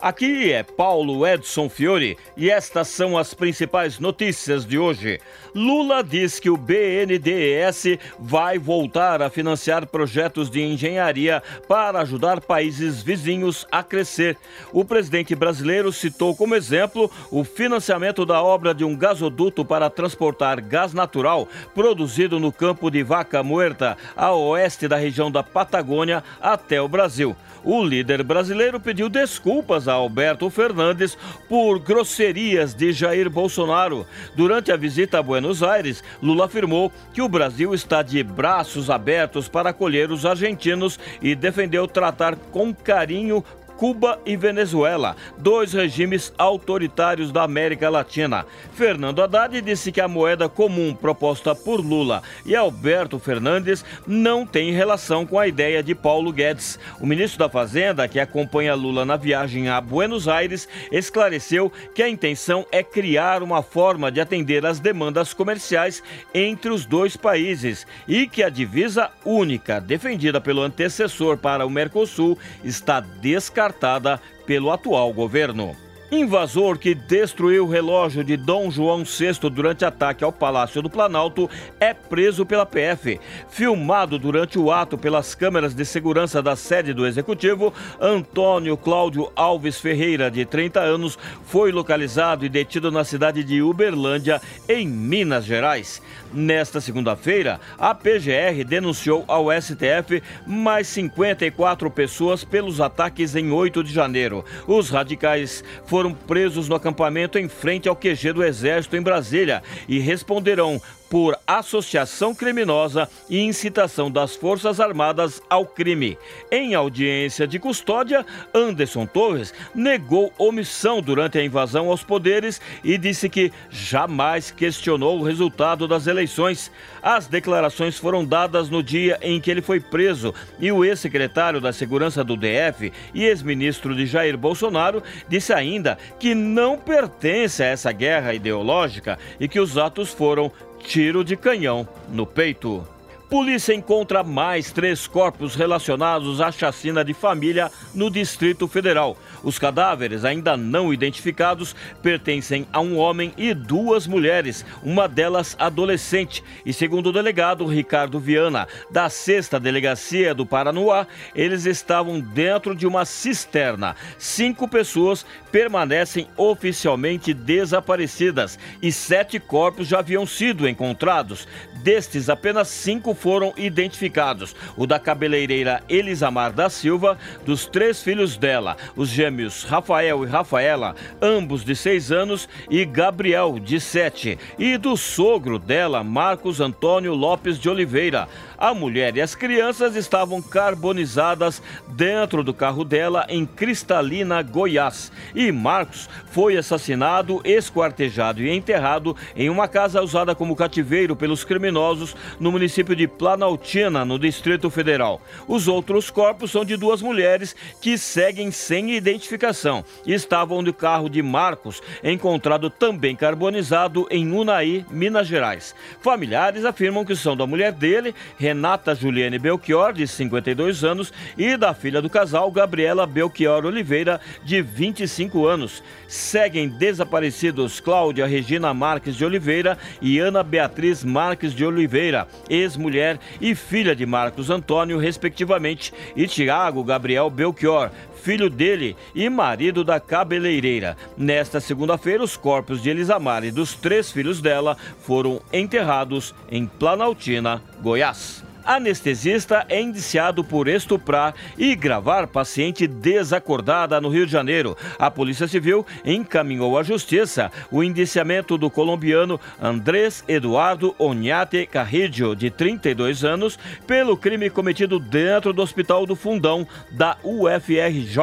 Aqui é Paulo Edson Fiore e estas são as principais notícias de hoje. Lula diz que o BNDES vai voltar a financiar projetos de engenharia para ajudar países vizinhos a crescer. O presidente brasileiro citou como exemplo o financiamento da obra de um gasoduto para transportar gás natural produzido no campo de Vaca Muerta, a oeste da região da Patagônia, até o Brasil. O líder brasileiro pediu desculpas a Alberto Fernandes por grosserias de Jair Bolsonaro. Durante a visita a Buenos Aires, Lula afirmou que o Brasil está de braços abertos para acolher os argentinos e defendeu tratar com carinho Cuba e Venezuela, dois regimes autoritários da América Latina. Fernando Haddad disse que a moeda comum proposta por Lula e Alberto Fernandes não tem relação com a ideia de Paulo Guedes. O ministro da Fazenda, que acompanha Lula na viagem a Buenos Aires, esclareceu que a intenção é criar uma forma de atender às demandas comerciais entre os dois países e que a divisa única defendida pelo antecessor para o Mercosul está descartada descartada pelo atual governo. Invasor que destruiu o relógio de Dom João VI durante ataque ao Palácio do Planalto é preso pela PF. Filmado durante o ato pelas câmeras de segurança da sede do Executivo, Antônio Cláudio Alves Ferreira, de 30 anos, foi localizado e detido na cidade de Uberlândia, em Minas Gerais. Nesta segunda-feira, a PGR denunciou ao STF mais 54 pessoas pelos ataques em 8 de janeiro. Os radicais foram foram presos no acampamento em frente ao QG do Exército em Brasília e responderão por associação criminosa e incitação das Forças Armadas ao crime. Em audiência de custódia, Anderson Torres negou omissão durante a invasão aos poderes e disse que jamais questionou o resultado das eleições. As declarações foram dadas no dia em que ele foi preso e o ex-secretário da Segurança do DF e ex-ministro de Jair Bolsonaro disse ainda que não pertence a essa guerra ideológica e que os atos foram tiro de canhão no peito. Polícia encontra mais três corpos relacionados à chacina de família no Distrito Federal. Os cadáveres, ainda não identificados, pertencem a um homem e duas mulheres, uma delas adolescente. E segundo o delegado Ricardo Viana, da sexta delegacia do Paranoá, eles estavam dentro de uma cisterna. Cinco pessoas permanecem oficialmente desaparecidas e sete corpos já haviam sido encontrados. Destes, apenas cinco foram identificados: o da cabeleireira Elisamar da Silva, dos três filhos dela, os gêmeos Rafael e Rafaela, ambos de seis anos, e Gabriel, de sete, e do sogro dela, Marcos Antônio Lopes de Oliveira. A mulher e as crianças estavam carbonizadas dentro do carro dela em Cristalina, Goiás. E Marcos foi assassinado, esquartejado e enterrado em uma casa usada como cativeiro pelos criminosos no município de Planaltina, no Distrito Federal. Os outros corpos são de duas mulheres que seguem sem identificação e estavam no carro de Marcos, encontrado também carbonizado em Unai, Minas Gerais. Familiares afirmam que são da mulher dele, Renata Juliane Belchior, de 52 anos, e da filha do casal, Gabriela Belchior Oliveira, de 25 anos. Seguem desaparecidos Cláudia Regina Marques de Oliveira e Ana Beatriz Marques de Oliveira, ex-mulher e filha de Marcos Antônio, respectivamente, e Tiago Gabriel Belchior, filho dele e marido da cabeleireira. Nesta segunda-feira, os corpos de Elisamar e dos três filhos dela foram enterrados em Planaltina, Goiás. Anestesista é indiciado por estuprar e gravar paciente desacordada no Rio de Janeiro. A Polícia Civil encaminhou à Justiça o indiciamento do colombiano Andrés Eduardo Oñate Carrillo, de 32 anos, pelo crime cometido dentro do Hospital do Fundão da UFRJ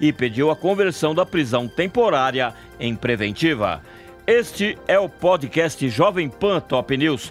e pediu a conversão da prisão temporária em preventiva. Este é o podcast Jovem Pan Top News.